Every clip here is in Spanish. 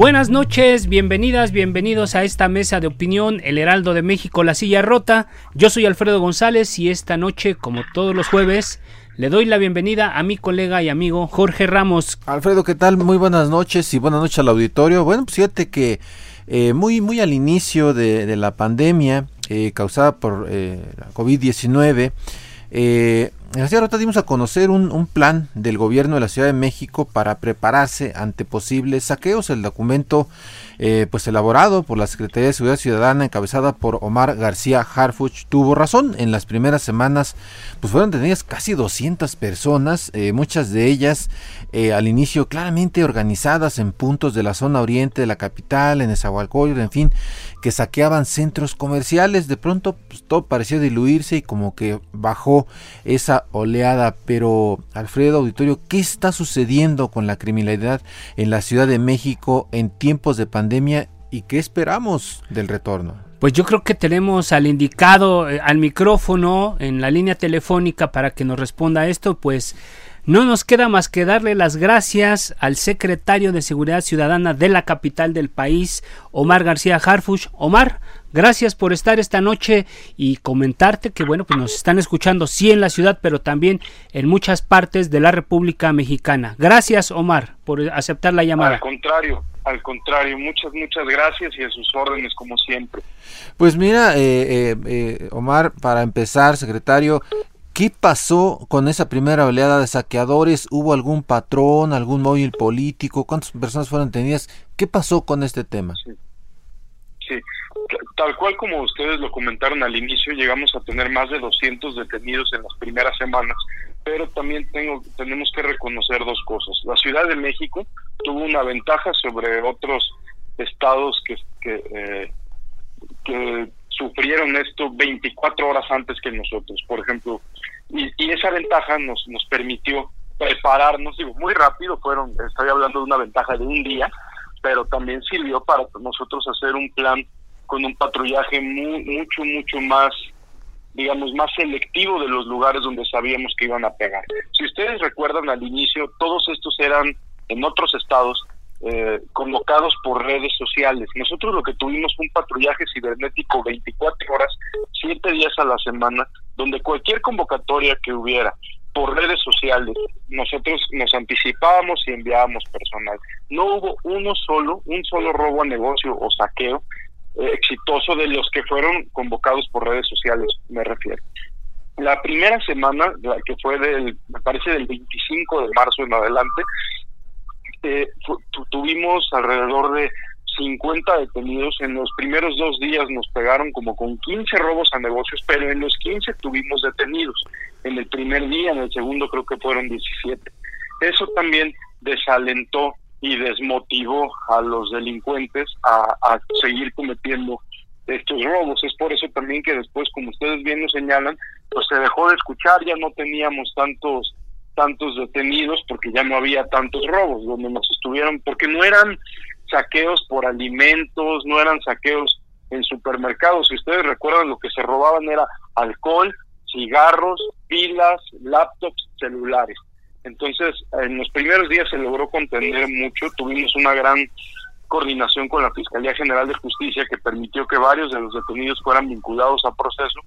Buenas noches, bienvenidas, bienvenidos a esta mesa de opinión, El Heraldo de México, La Silla Rota. Yo soy Alfredo González y esta noche, como todos los jueves, le doy la bienvenida a mi colega y amigo Jorge Ramos. Alfredo, ¿qué tal? Muy buenas noches y buenas noches al auditorio. Bueno, pues fíjate que eh, muy, muy al inicio de, la pandemia eh, causada por eh, la COVID-19, eh, en la Ciudad Rota dimos a conocer un, plan del gobierno de la Ciudad de México para prepararse ante posibles saqueos. El documento, eh, pues elaborado por la Secretaría de Seguridad Ciudadana, encabezada por Omar García Harfuch, tuvo razón. En las primeras semanas, pues fueron detenidas casi 200 personas, eh, muchas de ellas eh, al inicio claramente organizadas en puntos de la zona oriente de la capital, en Esahualcoyotl, en fin, que saqueaban centros comerciales. De pronto, pues, todo pareció diluirse y como que bajó esa oleada, pero Alfredo Auditorio, ¿qué está sucediendo con la criminalidad en la Ciudad de México en tiempos de pandemia y qué esperamos del retorno? Pues yo creo que tenemos al indicado, eh, al micrófono, en la línea telefónica para que nos responda esto, pues no nos queda más que darle las gracias al secretario de Seguridad Ciudadana de la capital del país, Omar García Harfuch. Omar, gracias por estar esta noche y comentarte que bueno, pues nos están escuchando sí en la ciudad, pero también en muchas partes de la República Mexicana. Gracias, Omar, por aceptar la llamada. Al contrario, al contrario, muchas, muchas gracias y a sus órdenes como siempre. Pues mira, eh, eh, Omar, para empezar, secretario, ¿Qué pasó con esa primera oleada de saqueadores? ¿Hubo algún patrón, algún móvil político? ¿Cuántas personas fueron detenidas? ¿Qué pasó con este tema? Sí. sí. tal cual como ustedes lo comentaron al inicio, llegamos a tener más de 200 detenidos en las primeras semanas, pero también tengo, tenemos que reconocer dos cosas. La Ciudad de México tuvo una ventaja sobre otros estados que, que, eh, que sufrieron esto 24 horas antes que nosotros, por ejemplo, y, y, esa ventaja nos, nos permitió prepararnos, digo, muy rápido, fueron, estoy hablando de una ventaja de un día, pero también sirvió para nosotros hacer un plan con un patrullaje muy, mucho, mucho más, digamos, más selectivo de los lugares donde sabíamos que iban a pegar. Si ustedes recuerdan al inicio, todos estos eran en otros estados eh, convocados por redes sociales. Nosotros lo que tuvimos fue un patrullaje cibernético 24 horas, 7 días a la semana, donde cualquier convocatoria que hubiera por redes sociales, nosotros nos anticipábamos y enviábamos personal. No hubo uno solo, un solo robo a negocio o saqueo eh, exitoso de los que fueron convocados por redes sociales, me refiero. La primera semana, la que fue del, me parece del 25 de marzo en adelante, eh, tuvimos alrededor de 50 detenidos. En los primeros dos días nos pegaron como con 15 robos a negocios, pero en los 15 tuvimos detenidos. En el primer día, en el segundo creo que fueron 17. Eso también desalentó y desmotivó a los delincuentes a, a seguir cometiendo estos robos. Es por eso también que después, como ustedes bien nos señalan, pues se dejó de escuchar, ya no teníamos tantos tantos detenidos porque ya no había tantos robos, donde nos estuvieron, porque no eran saqueos por alimentos, no eran saqueos en supermercados. Si ustedes recuerdan, lo que se robaban era alcohol, cigarros, pilas, laptops, celulares. Entonces, en los primeros días se logró contener mucho, tuvimos una gran coordinación con la Fiscalía General de Justicia que permitió que varios de los detenidos fueran vinculados a proceso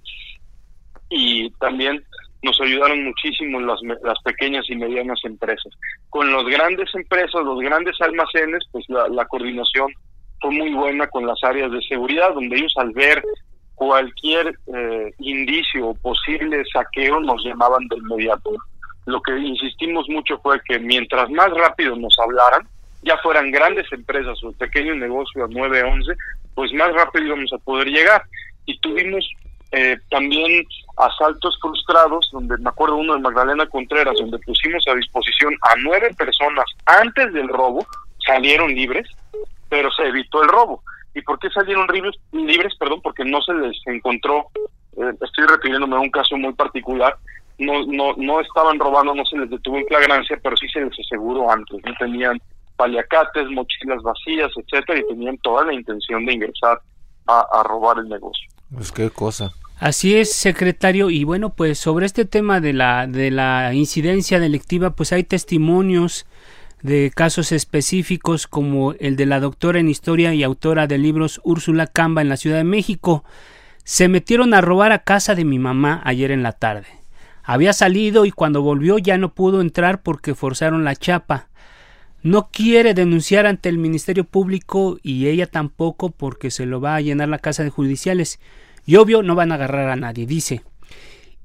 y también nos ayudaron muchísimo las, las pequeñas y medianas empresas. Con las grandes empresas, los grandes almacenes, pues la, coordinación fue muy buena con las áreas de seguridad, donde ellos al ver cualquier eh, indicio o posible saqueo nos llamaban de inmediato. Lo que insistimos mucho fue que mientras más rápido nos hablaran, ya fueran grandes empresas o pequeños negocios a 911, pues más rápido íbamos a poder llegar. Y tuvimos eh, también asaltos frustrados, donde me acuerdo uno de Magdalena Contreras, donde pusimos a disposición a nueve personas antes del robo, salieron libres, pero se evitó el robo. ¿Y por qué salieron libres? perdón, porque no se les encontró, eh, estoy refiriéndome a un caso muy particular, no, no, no estaban robando, no se les detuvo en flagrancia, pero sí se les aseguró antes, no tenían paliacates, mochilas vacías, etcétera, y tenían toda la intención de ingresar a, a robar el negocio. Pues qué cosa. Así es, secretario. Y bueno, pues sobre este tema de la, de la incidencia delictiva, pues hay testimonios de casos específicos como el de la doctora en historia y autora de libros Úrsula Camba en la Ciudad de México. Se metieron a robar a casa de mi mamá ayer en la tarde. Había salido y cuando volvió ya no pudo entrar porque forzaron la chapa. No quiere denunciar ante el Ministerio Público y ella tampoco porque se lo va a llenar la casa de judiciales. Y obvio no van a agarrar a nadie, dice.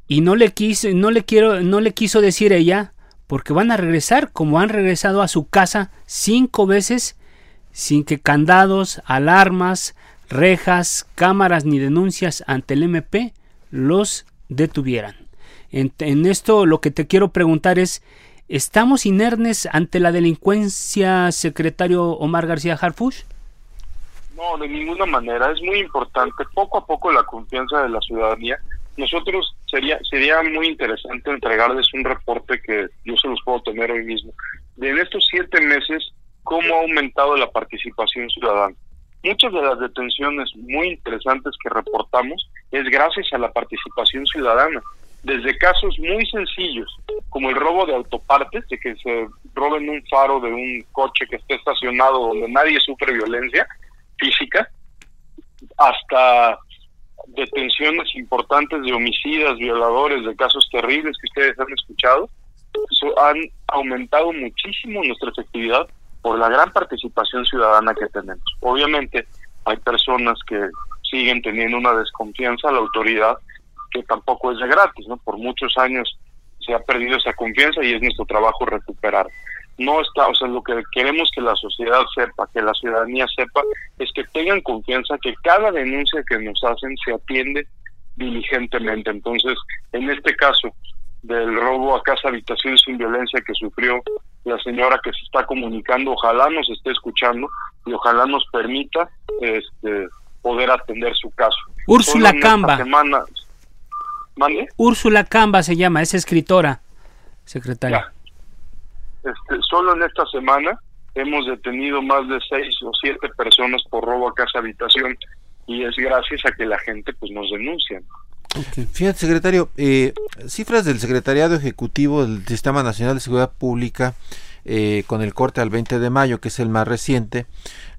Y no le quiso, no le quiero, no le quiso decir ella, porque van a regresar como han regresado a su casa cinco veces sin que candados, alarmas, rejas, cámaras ni denuncias ante el MP los detuvieran. En, en, esto lo que te quiero preguntar es, ¿estamos inernes ante la delincuencia, secretario Omar García Harfush? No, de ninguna manera. Es muy importante. Poco a poco la confianza de la ciudadanía. Nosotros sería sería muy interesante entregarles un reporte que yo se los puedo tener hoy mismo. De en estos siete meses, cómo ha aumentado la participación ciudadana. Muchas de las detenciones muy interesantes que reportamos es gracias a la participación ciudadana. Desde casos muy sencillos, como el robo de autopartes, de que se roben un faro de un coche que esté estacionado donde nadie sufre violencia, física, hasta detenciones importantes de homicidas, violadores, de casos terribles que ustedes han escuchado, han aumentado muchísimo nuestra efectividad por la gran participación ciudadana que tenemos. Obviamente hay personas que siguen teniendo una desconfianza a la autoridad que tampoco es de gratis, ¿no? Por muchos años se ha perdido esa confianza y es nuestro trabajo recuperar no está, o sea, lo que queremos que la sociedad sepa, que la ciudadanía sepa, es que tengan confianza que cada denuncia que nos hacen se atiende diligentemente. Entonces, en este caso del robo a casa habitación sin violencia que sufrió la señora que se está comunicando, ojalá nos esté escuchando y ojalá nos permita este poder atender su caso. Úrsula Camba. Semana... Úrsula Camba se llama, es escritora, secretaria. Este, solo en esta semana hemos detenido más de seis o siete personas por robo a casa habitación y es gracias a que la gente pues nos denuncia. Fíjate, secretario, eh, cifras del Secretariado Ejecutivo del Sistema Nacional de Seguridad Pública eh, con el corte al 20 de mayo, que es el más reciente,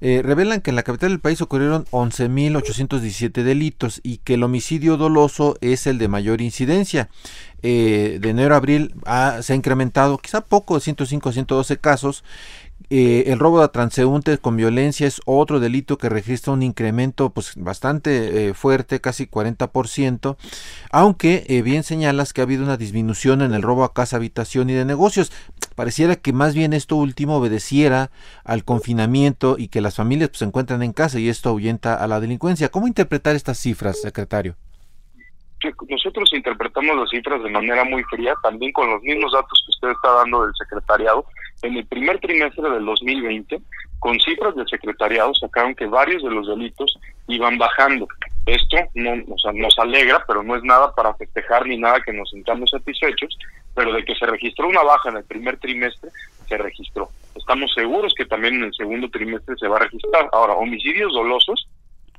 eh, revelan que en la capital del país ocurrieron 11.817 delitos y que el homicidio doloso es el de mayor incidencia. Eh, de enero a abril se ha incrementado quizá poco, de 105 a 112 casos. El robo de transeúntes con violencia es otro delito que registra un incremento pues bastante fuerte, casi 40%, aunque bien señalas que ha habido una disminución en el robo a casa, habitación y de negocios. Pareciera que más bien esto último obedeciera al confinamiento y que las familias pues, se encuentran en casa y esto ahuyenta a la delincuencia. ¿Cómo interpretar estas cifras, secretario? nosotros interpretamos las cifras de manera muy fría, también con los mismos datos que usted está dando del secretariado. En el primer trimestre del 2020, con cifras del secretariado, sacaron que varios de los delitos iban bajando. Esto no, nos alegra, pero no es nada para festejar ni nada que nos sintamos satisfechos, pero de que se registró una baja en el primer trimestre, se registró. Estamos seguros que también en el segundo trimestre se va a registrar. Ahora, homicidios dolosos,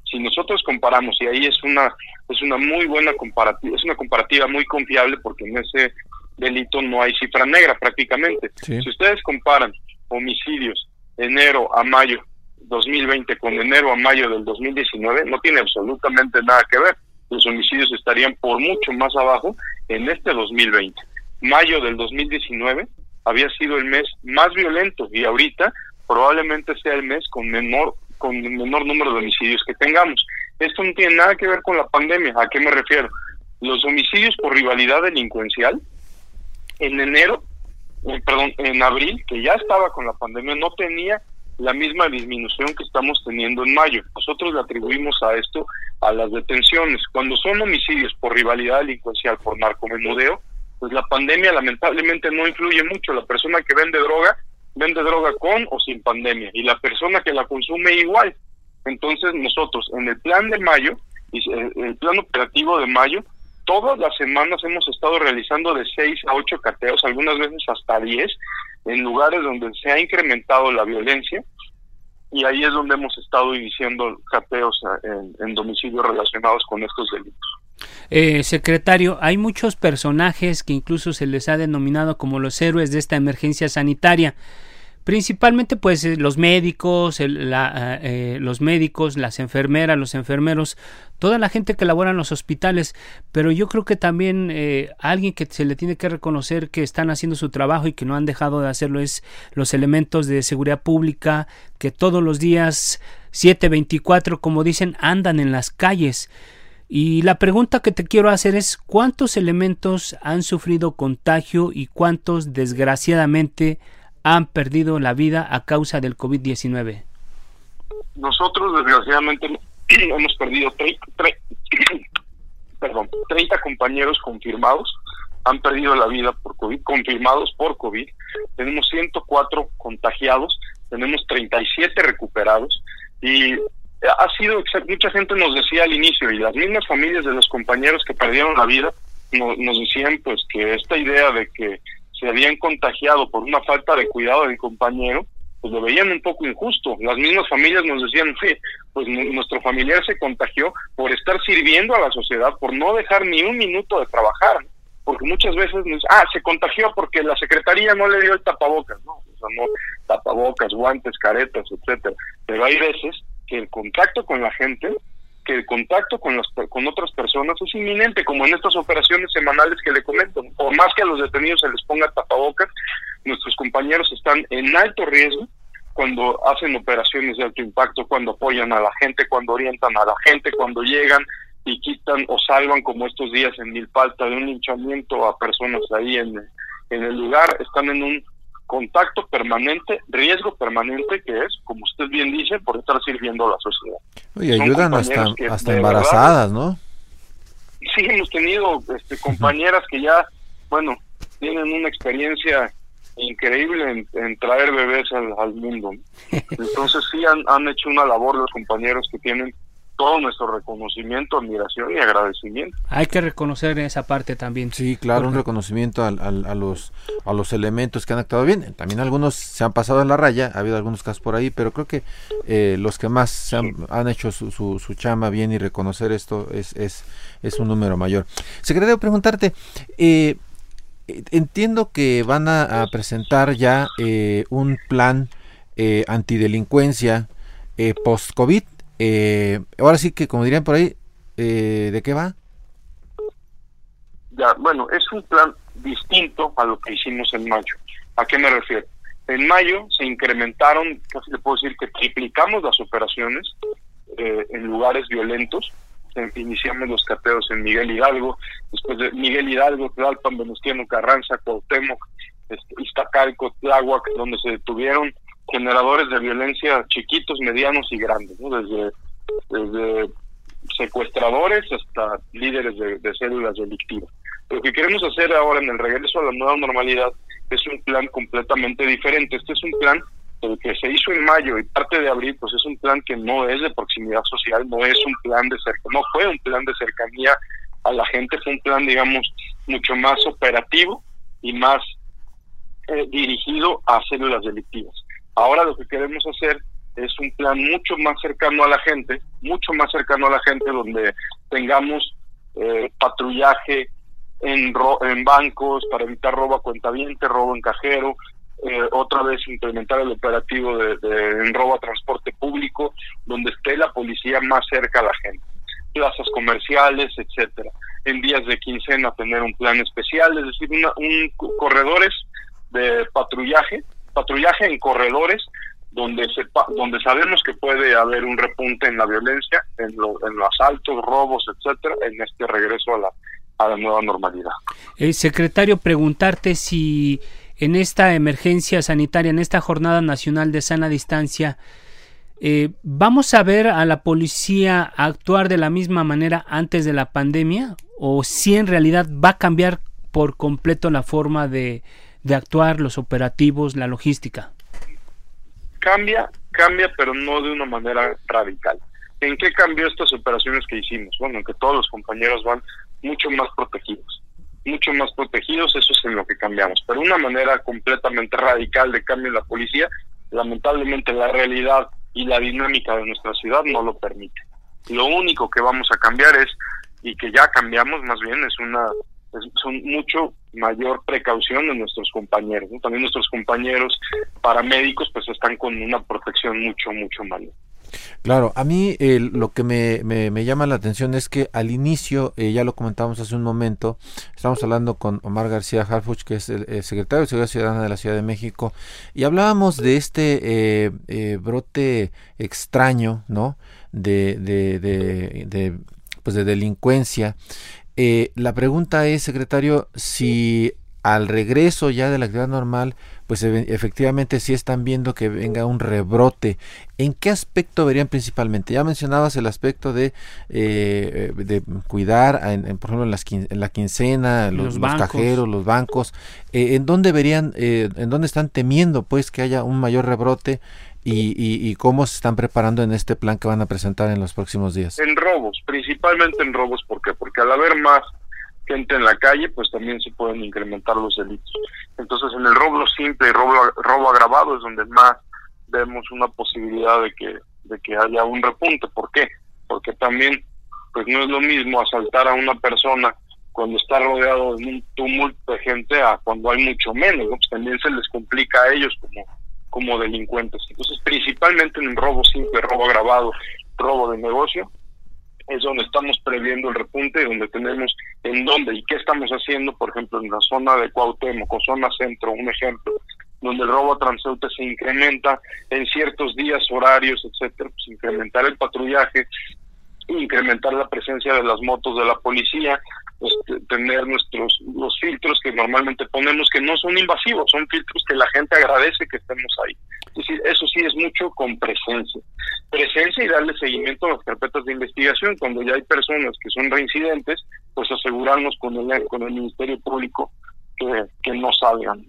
si nosotros comparamos y ahí es una es una muy buena comparativa es una comparativa muy confiable porque en ese delito no hay cifra negra prácticamente si ustedes comparan homicidios enero a mayo 2020 con enero a mayo del 2019 no tiene absolutamente nada que ver los homicidios estarían por mucho más abajo en este 2020. Mayo del 2019 había sido el mes más violento y ahorita probablemente sea el mes con menor con menor número de homicidios que tengamos. Esto no tiene nada que ver con la pandemia. ¿A qué me refiero? Los homicidios por rivalidad delincuencial en enero, eh, perdón, en abril, que ya estaba con la pandemia, no tenía la misma disminución que estamos teniendo en mayo. Nosotros le atribuimos a esto a las detenciones. Cuando son homicidios por rivalidad delincuencial, por narcomenudeo, pues la pandemia lamentablemente no influye mucho. La persona que vende droga vende droga con o sin pandemia y la persona que la consume igual. Entonces nosotros en el plan de mayo, el plan operativo de mayo, todas las semanas hemos estado realizando de 6 a 8 cateos, algunas veces hasta 10, en lugares donde se ha incrementado la violencia y ahí es donde hemos estado iniciando cateos en, en domicilios relacionados con estos delitos. Eh, secretario, hay muchos personajes que incluso se les ha denominado como los héroes de esta emergencia sanitaria. Principalmente, pues, eh, los médicos, la, eh, los médicos, las enfermeras, los enfermeros, toda la gente que labora en los hospitales. Pero yo creo que también alguien que se le tiene que reconocer que están haciendo su trabajo y que no han dejado de hacerlo es los elementos de seguridad pública que todos los días 724, como dicen, andan en las calles. Y la pregunta que te quiero hacer es cuántos elementos han sufrido contagio y cuántos desgraciadamente han perdido la vida a causa del COVID-19. Nosotros desgraciadamente hemos perdido 30, perdón, 30 compañeros confirmados han perdido la vida por COVID, confirmados por COVID. Tenemos 104 contagiados, tenemos 37 recuperados y ha sido, mucha gente nos decía al inicio, y las mismas familias de los compañeros que perdieron la vida, nos decían pues que esta idea de que se habían contagiado por una falta de cuidado del compañero, pues lo veían un poco injusto. Las mismas familias nos decían, pues nuestro familiar se contagió por estar sirviendo a la sociedad, por no dejar ni un minuto de trabajar, porque muchas veces nos, ah, se contagió porque la secretaría no le dio el tapabocas, no, no, tapabocas, guantes, caretas, etcétera. Pero hay veces que el contacto con la gente, que el contacto con, las, con otras personas es inminente, como en estas operaciones semanales que le comento. Por más que a los detenidos se les ponga tapabocas, nuestros compañeros están en alto riesgo cuando hacen operaciones de alto impacto, cuando apoyan a la gente, cuando orientan a la gente, cuando llegan y quitan o salvan, como estos días en Milpalta, de un linchamiento a personas ahí en, en el lugar, están en un contacto permanente, riesgo permanente que es, como usted bien dice, por estar sirviendo a la sociedad. Y ayudan hasta, hasta embarazadas, ¿no? Sí, hemos tenido este, compañeras que ya, bueno, tienen una experiencia increíble en, traer bebés al, al mundo. Entonces sí han, han hecho una labor los compañeros que tienen todo nuestro reconocimiento, admiración y agradecimiento. Hay que reconocer esa parte también. Sí, claro, un reconocimiento a, los, a los elementos que han actuado bien. También algunos se han pasado en la raya, ha habido algunos casos por ahí, pero creo que eh, los que más se han, hecho su, su, chama bien y reconocer esto es, es, es un número mayor. Secretario, preguntarte, eh, entiendo que van a, presentar ya eh, un plan antidelincuencia post-COVID. Eh, ahora sí que, como dirían por ahí, eh, ¿de qué va? Ya, bueno, es un plan distinto a lo que hicimos en mayo. ¿A qué me refiero? En mayo se incrementaron, casi le puedo decir que triplicamos las operaciones eh, en lugares violentos. Iniciamos los cateos en Miguel Hidalgo, después de Miguel Hidalgo, Tlalpan, Venustiano Carranza, Cuauhtémoc, este, Iztacalco, Tláhuac, donde se detuvieron generadores de violencia chiquitos, medianos y grandes, desde, desde secuestradores hasta líderes de, células delictivas. Lo que queremos hacer ahora en el regreso a la nueva normalidad es un plan completamente diferente. Este es un plan que se hizo en mayo y parte de abril, pues es un plan que no es de proximidad social, no es un plan de cercanía, no fue un plan de cercanía a la gente, fue un plan, digamos, mucho más operativo y más eh, dirigido a células delictivas. Ahora lo que queremos hacer es un plan mucho más cercano a la gente, mucho más cercano a la gente, donde tengamos eh, patrullaje en, en bancos para evitar robo a cuentaviente, robo en cajero, eh, otra vez implementar el operativo de, en robo a transporte público, donde esté la policía más cerca a la gente. plazas comerciales, etcétera. En días de quincena tener un plan especial, es decir, un corredores de patrullaje, patrullaje en corredores donde sepa, donde sabemos que puede haber un repunte en la violencia, en, los asaltos, robos, etcétera, en este regreso a la, a la nueva normalidad. Eh, secretario, preguntarte si en esta emergencia sanitaria, en esta jornada nacional de sana distancia, eh, ¿vamos a ver a la policía actuar de la misma manera antes de la pandemia? ¿O si en realidad va a cambiar por completo la forma de, de actuar, los operativos, la logística? Cambia, cambia, pero no de una manera radical. ¿En qué cambió estas operaciones que hicimos? Bueno, que todos los compañeros van mucho más protegidos. Mucho más protegidos, eso es en lo que cambiamos. Pero una manera completamente radical de cambio en la policía, lamentablemente la realidad y la dinámica de nuestra ciudad no lo permite. Lo único que vamos a cambiar es, y que ya cambiamos más bien, es una son mucho mayor precaución de nuestros compañeros. También nuestros compañeros paramédicos pues están con una protección mucho, mucho mayor. Claro, a mí lo que me, me, llama la atención es que al inicio, eh, ya lo comentábamos hace un momento, estamos hablando con Omar García Harfuch, que es el, secretario de Seguridad Ciudadana de la Ciudad de México, y hablábamos de este eh, eh, brote extraño, ¿no? De, de, de, de, pues de delincuencia. La pregunta es, secretario, si al regreso ya de la actividad normal, pues efectivamente sí están viendo que venga un rebrote. ¿En qué aspecto verían principalmente? Ya mencionabas el aspecto de, eh, de cuidar, en, por ejemplo, en, las en la quincena, los, cajeros, los bancos. Eh, ¿En dónde verían, eh, en dónde están temiendo pues que haya un mayor rebrote? Y, y, cómo se están preparando en este plan que van a presentar en los próximos días? En robos, principalmente en robos, ¿por qué? Porque al haber más gente en la calle, pues también se pueden incrementar los delitos. Entonces, en el robo simple y robo, robo agravado es donde más vemos una posibilidad de que, de que haya un repunte. ¿Por qué? Porque también, pues no es lo mismo asaltar a una persona cuando está rodeado de un tumulto de gente a cuando hay mucho menos, Pues también se les complica a ellos como, como delincuentes. Entonces, principalmente en robo simple, robo agravado, robo de negocio, es donde estamos previendo el repunte, donde tenemos en dónde y qué estamos haciendo, por ejemplo, en la zona de Cuauhtémoc o zona centro, un ejemplo, donde el robo a transeúnte se incrementa en ciertos días, horarios, etcétera, pues incrementar el patrullaje, incrementar la presencia de las motos de la policía, pues, tener nuestros los filtros que normalmente ponemos que no son invasivos, son filtros que la gente agradece que estemos ahí. Es decir, eso sí es mucho con presencia. Presencia y darle seguimiento a las carpetas de investigación. Cuando ya hay personas que son reincidentes, pues asegurarnos con el, con el Ministerio Público que, que no salgan.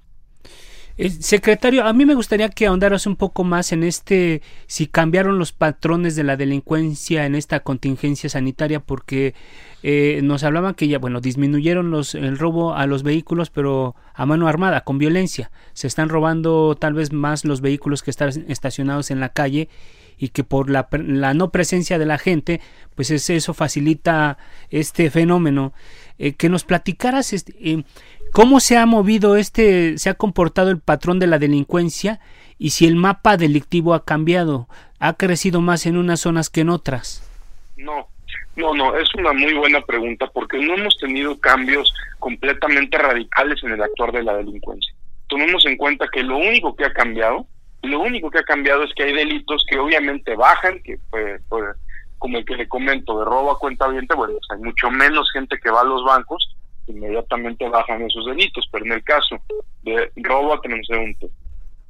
Eh, secretario, a mí me gustaría que ahondaras un poco más en este, si cambiaron los patrones de la delincuencia en esta contingencia sanitaria, porque eh, nos hablaban que ya, bueno, disminuyeron los, el robo a los vehículos, pero a mano armada, con violencia. Se están robando tal vez más los vehículos que están estacionados en la calle y que por la, la no presencia de la gente, pues eso facilita este fenómeno. Eh, que nos platicaras este, ¿Cómo se ha movido este, se ha comportado el patrón de la delincuencia y si el mapa delictivo ha cambiado? ¿Ha crecido más en unas zonas que en otras? No, no, no, es una muy buena pregunta porque no hemos tenido cambios completamente radicales en el actuar de la delincuencia. Tomemos en cuenta que lo único que ha cambiado, lo único que ha cambiado es que hay delitos que obviamente bajan, que pues, pues como el que le comento de robo a cuenta viente, bueno, hay mucho menos gente que va a los bancos, inmediatamente bajan esos delitos, pero en el caso de robo a transeúnte,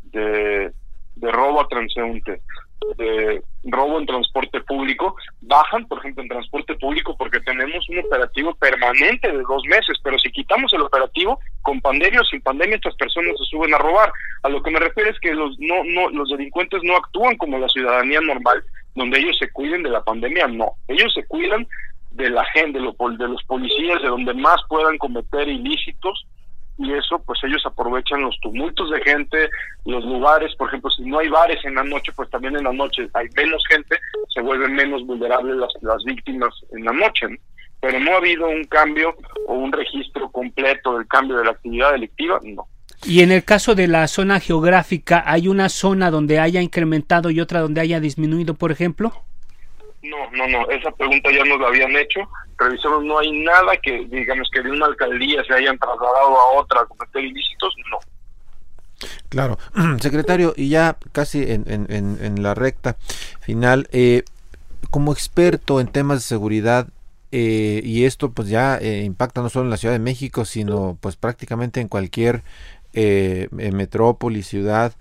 de, de robo a transeúnte, de robo en transporte público, bajan, por ejemplo, en transporte público porque tenemos un operativo permanente de dos meses, pero si quitamos el operativo, con pandemia o sin pandemia, estas personas se suben a robar. A lo que me refiero es que los, no, no, los delincuentes no actúan como la ciudadanía normal, donde ellos se cuiden de la pandemia, no. Ellos se cuidan de la gente, de, de los policías, de donde más puedan cometer ilícitos, y eso pues ellos aprovechan los tumultos de gente, los lugares, por ejemplo, si no hay bares en la noche, pues también en la noche hay menos gente, se vuelven menos vulnerables las, las víctimas en la noche, pero no ha habido un cambio o un registro completo del cambio de la actividad delictiva, no. Y en el caso de la zona geográfica, ¿hay una zona donde haya incrementado y otra donde haya disminuido, por ejemplo? No, no, no, esa pregunta ya nos la habían hecho. Revisamos, no hay nada que, digamos, que de una alcaldía se hayan trasladado a otra a cometer ilícitos, no. Claro, secretario, y ya casi en, en, en, la recta final, eh, como experto en temas de seguridad, eh, y esto pues ya eh, impacta no solo en la Ciudad de México, sino pues prácticamente en cualquier eh, metrópoli, ciudad,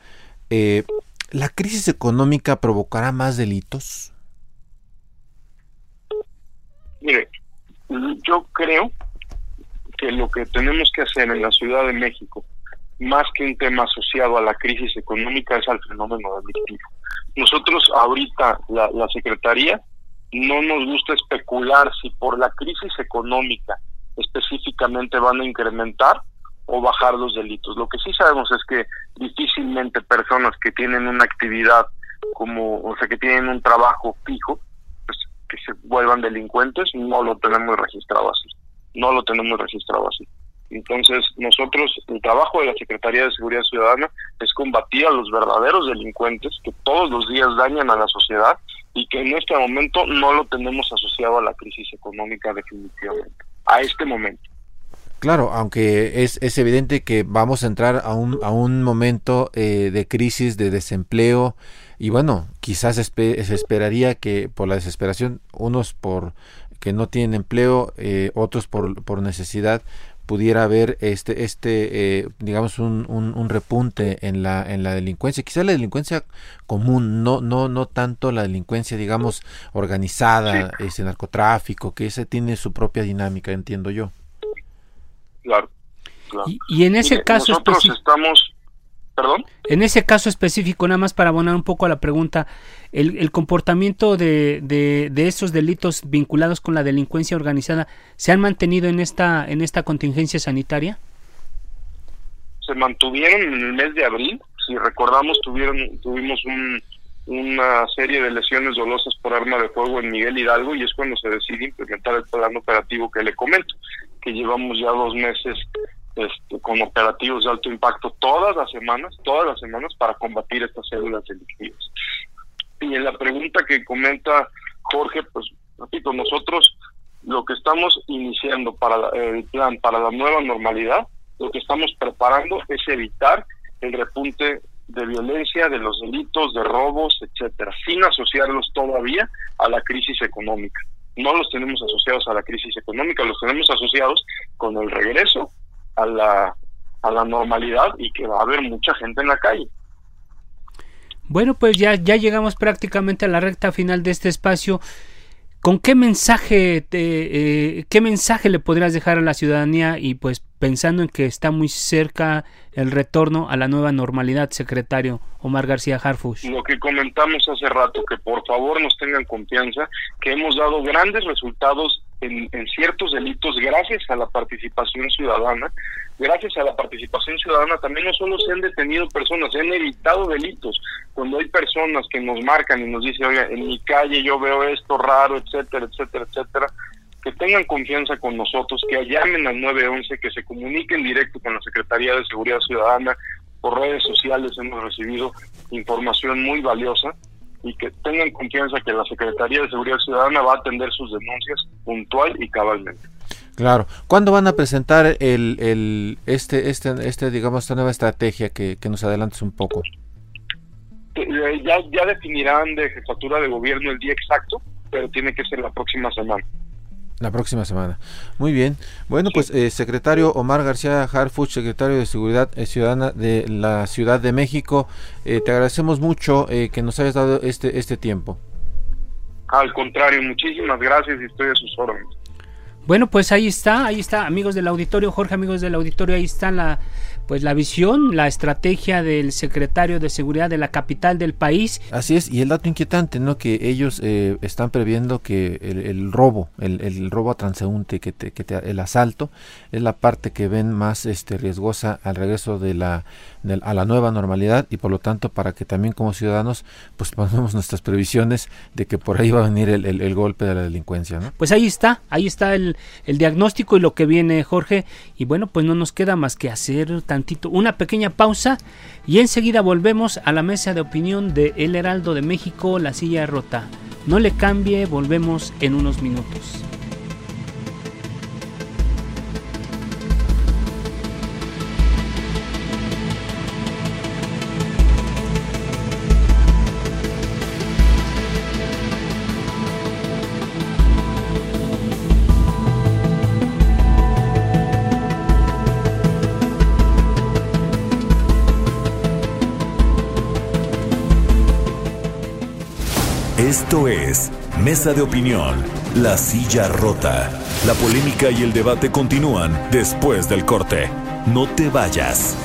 ¿la crisis económica provocará más delitos? Mire, yo creo que lo que tenemos que hacer en la Ciudad de México, más que un tema asociado a la crisis económica, es al fenómeno delictivo. Nosotros ahorita, la, la Secretaría, no nos gusta especular si por la crisis económica específicamente van a incrementar o bajar los delitos. Lo que sí sabemos es que difícilmente personas que tienen una actividad como, o sea, que tienen un trabajo fijo, vuelvan delincuentes, no lo tenemos registrado así. No lo tenemos registrado así. Entonces, nosotros, el trabajo de la Secretaría de Seguridad Ciudadana es combatir a los verdaderos delincuentes que todos los días dañan a la sociedad y que en este momento no lo tenemos asociado a la crisis económica definitivamente, a este momento. Claro, aunque es, es evidente que vamos a entrar a un, a un momento eh, de crisis, de desempleo, y bueno, quizás se esperaría que por la desesperación, unos por que no tienen empleo, eh, otros por, por necesidad, pudiera haber este este eh, digamos un, un, repunte en la en la delincuencia. Quizá la delincuencia común no no no tanto la delincuencia digamos organizada ese narcotráfico que ese tiene su propia dinámica entiendo yo. Claro, Y, en ese caso nosotros estamos perdón en ese caso específico nada más para abonar un poco a la pregunta el, comportamiento de, de, esos delitos vinculados con la delincuencia organizada se han mantenido en esta, en esta contingencia sanitaria? Se mantuvieron en el mes de abril. Si recordamos, tuvieron, tuvimos una serie de lesiones dolosas por arma de fuego en Miguel Hidalgo y es cuando se decide implementar el plan operativo que le comento, que llevamos ya dos meses este, con operativos de alto impacto todas las semanas, todas las semanas para combatir estas células delictivas. Y en la pregunta que comenta Jorge, pues repito, nosotros lo que estamos iniciando para el plan para la nueva normalidad, lo que estamos preparando es evitar el repunte de violencia, de los delitos, de robos, etcétera, sin asociarlos todavía a la crisis económica. No los tenemos asociados a la crisis económica, los tenemos asociados con el regreso a la a la normalidad y que va a haber mucha gente en la calle. Bueno, pues ya, ya llegamos prácticamente a la recta final de este espacio. ¿Con qué mensaje, eh, qué mensaje le podrías dejar a la ciudadanía y pues pensando en que está muy cerca el retorno a la nueva normalidad, secretario Omar García Harfush? Lo que comentamos hace rato, que por favor nos tengan confianza, que hemos dado grandes resultados en, ciertos delitos gracias a la participación ciudadana. Gracias a la participación ciudadana también no solo se han detenido personas, se han evitado delitos. Cuando hay personas que nos marcan y nos dicen, oiga, en mi calle yo veo esto raro, etcétera, etcétera, etcétera, que tengan confianza con nosotros, que llamen al 911, que se comuniquen directo con la Secretaría de Seguridad Ciudadana. Por redes sociales hemos recibido información muy valiosa y que tengan confianza que la Secretaría de Seguridad Ciudadana va a atender sus denuncias puntual y cabalmente. Claro. ¿Cuándo van a presentar el, el este este este digamos esta nueva estrategia que, que nos adelantes un poco? Eh, ya ya definirán de jefatura de gobierno el día exacto, pero tiene que ser la próxima semana. La próxima semana. Muy bien. Bueno, pues eh, secretario Omar García Harfuch, secretario de Seguridad eh, Ciudadana de la Ciudad de México, eh, te agradecemos mucho que nos hayas dado este, este tiempo. Al contrario, muchísimas gracias y estoy a sus órdenes. Bueno, pues ahí está, ahí está, amigos del auditorio, Jorge, amigos del auditorio, ahí está la, pues la visión, la estrategia del secretario de seguridad de la capital del país. Así es, y el dato inquietante, ¿no? Que ellos eh, están previendo que el, robo, el, robo a transeúnte, que, que el asalto, es la parte que ven más este, riesgosa al regreso de la, a la nueva normalidad y por lo tanto para que también como ciudadanos pues pongamos nuestras previsiones de que por ahí va a venir el, el golpe de la delincuencia, ¿no? Pues ahí está, ahí está el el, diagnóstico y lo que viene Jorge. Y bueno, pues no nos queda más que hacer una pequeña pausa y enseguida volvemos a la mesa de opinión de El Heraldo de México, La Silla Rota. No le cambie, volvemos en unos minutos. Mesa de Opinión, La Silla Rota. La polémica y el debate continúan después del corte. No te vayas.